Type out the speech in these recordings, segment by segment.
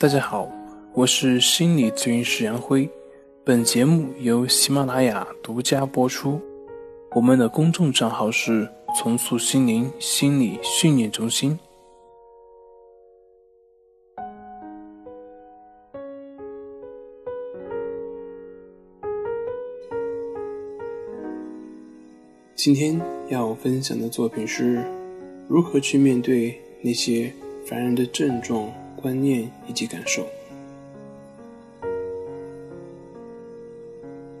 大家好，我是心理咨询师杨辉，本节目由喜马拉雅独家播出。我们的公众账号是“重塑心灵心理训练中心”。今天要分享的作品是如何去面对那些烦人的症状。观念以及感受。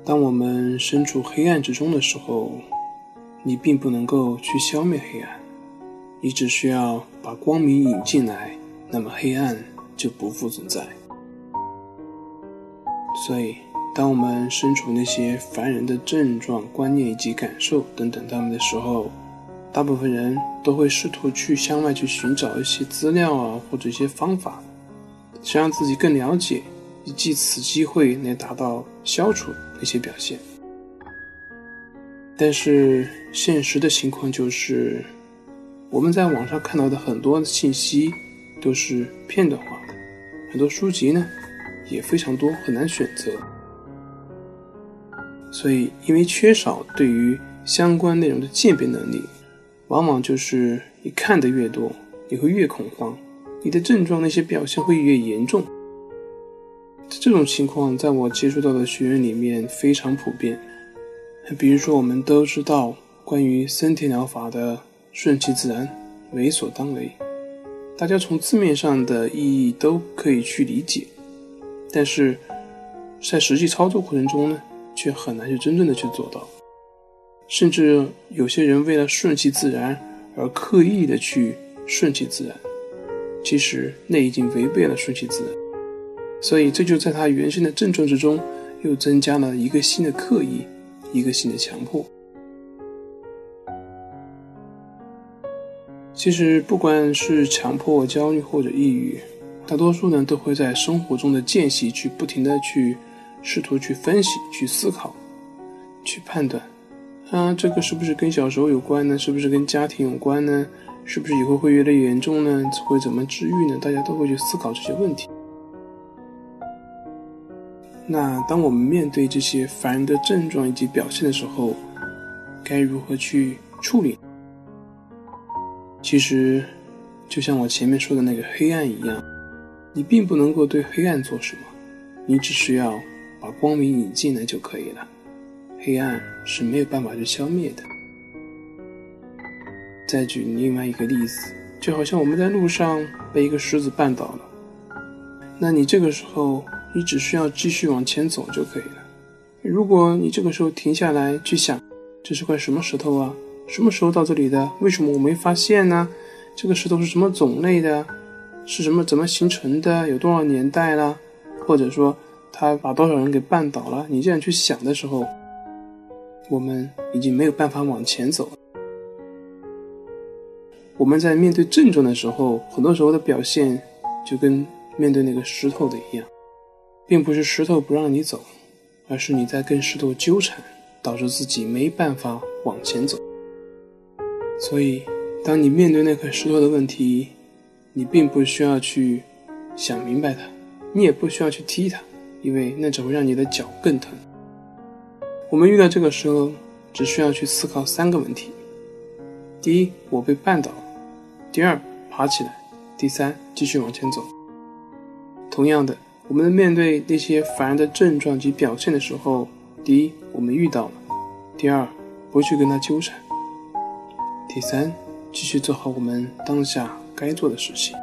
当我们身处黑暗之中的时候，你并不能够去消灭黑暗，你只需要把光明引进来，那么黑暗就不复存在。所以，当我们身处那些烦人的症状、观念以及感受等等他们的时候，大部分人都会试图去向外去寻找一些资料啊，或者一些方法，想让自己更了解，以借此机会来达到消除那些表现。但是现实的情况就是，我们在网上看到的很多信息都是片段化的，很多书籍呢也非常多，很难选择。所以，因为缺少对于相关内容的鉴别能力。往往就是你看的越多，你会越恐慌，你的症状那些表现会越严重。这种情况在我接触到的学员里面非常普遍。比如说，我们都知道关于森田疗法的顺其自然、为所当为，大家从字面上的意义都可以去理解，但是在实际操作过程中呢，却很难去真正的去做到。甚至有些人为了顺其自然而刻意的去顺其自然，其实那已经违背了顺其自然。所以这就在他原先的症状之中又增加了一个新的刻意，一个新的强迫。其实不管是强迫、焦虑或者抑郁，大多数呢都会在生活中的间隙去不停的去试图去分析、去思考、去判断。啊，这个是不是跟小时候有关呢？是不是跟家庭有关呢？是不是以后会越来越严重呢？会怎么治愈呢？大家都会去思考这些问题。那当我们面对这些烦人的症状以及表现的时候，该如何去处理？其实，就像我前面说的那个黑暗一样，你并不能够对黑暗做什么，你只需要把光明引进来就可以了。黑暗是没有办法去消灭的。再举另外一个例子，就好像我们在路上被一个石子绊倒了，那你这个时候你只需要继续往前走就可以了。如果你这个时候停下来去想，这是块什么石头啊？什么时候到这里的？为什么我没发现呢？这个石头是什么种类的？是什么怎么形成的？有多少年代了？或者说它把多少人给绊倒了？你这样去想的时候。我们已经没有办法往前走了。我们在面对症状的时候，很多时候的表现就跟面对那个石头的一样，并不是石头不让你走，而是你在跟石头纠缠，导致自己没办法往前走。所以，当你面对那块石头的问题，你并不需要去想明白它，你也不需要去踢它，因为那只会让你的脚更疼。我们遇到这个时候，只需要去思考三个问题：第一，我被绊倒；第二，爬起来；第三，继续往前走。同样的，我们面对那些烦人的症状及表现的时候，第一，我们遇到了；第二，不去跟他纠缠；第三，继续做好我们当下该做的事情。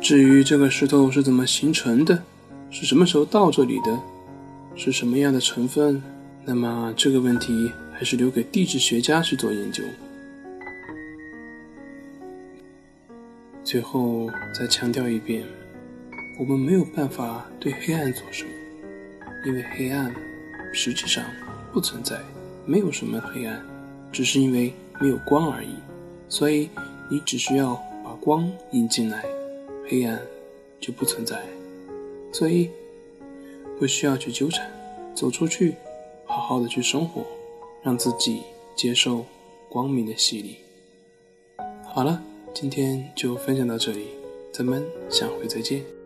至于这个石头是怎么形成的？是什么时候到这里的？是什么样的成分？那么这个问题还是留给地质学家去做研究。最后再强调一遍，我们没有办法对黑暗做什么，因为黑暗实际上不存在，没有什么黑暗，只是因为没有光而已。所以你只需要把光引进来，黑暗就不存在。所以，不需要去纠缠，走出去，好好的去生活，让自己接受光明的洗礼。好了，今天就分享到这里，咱们下回再见。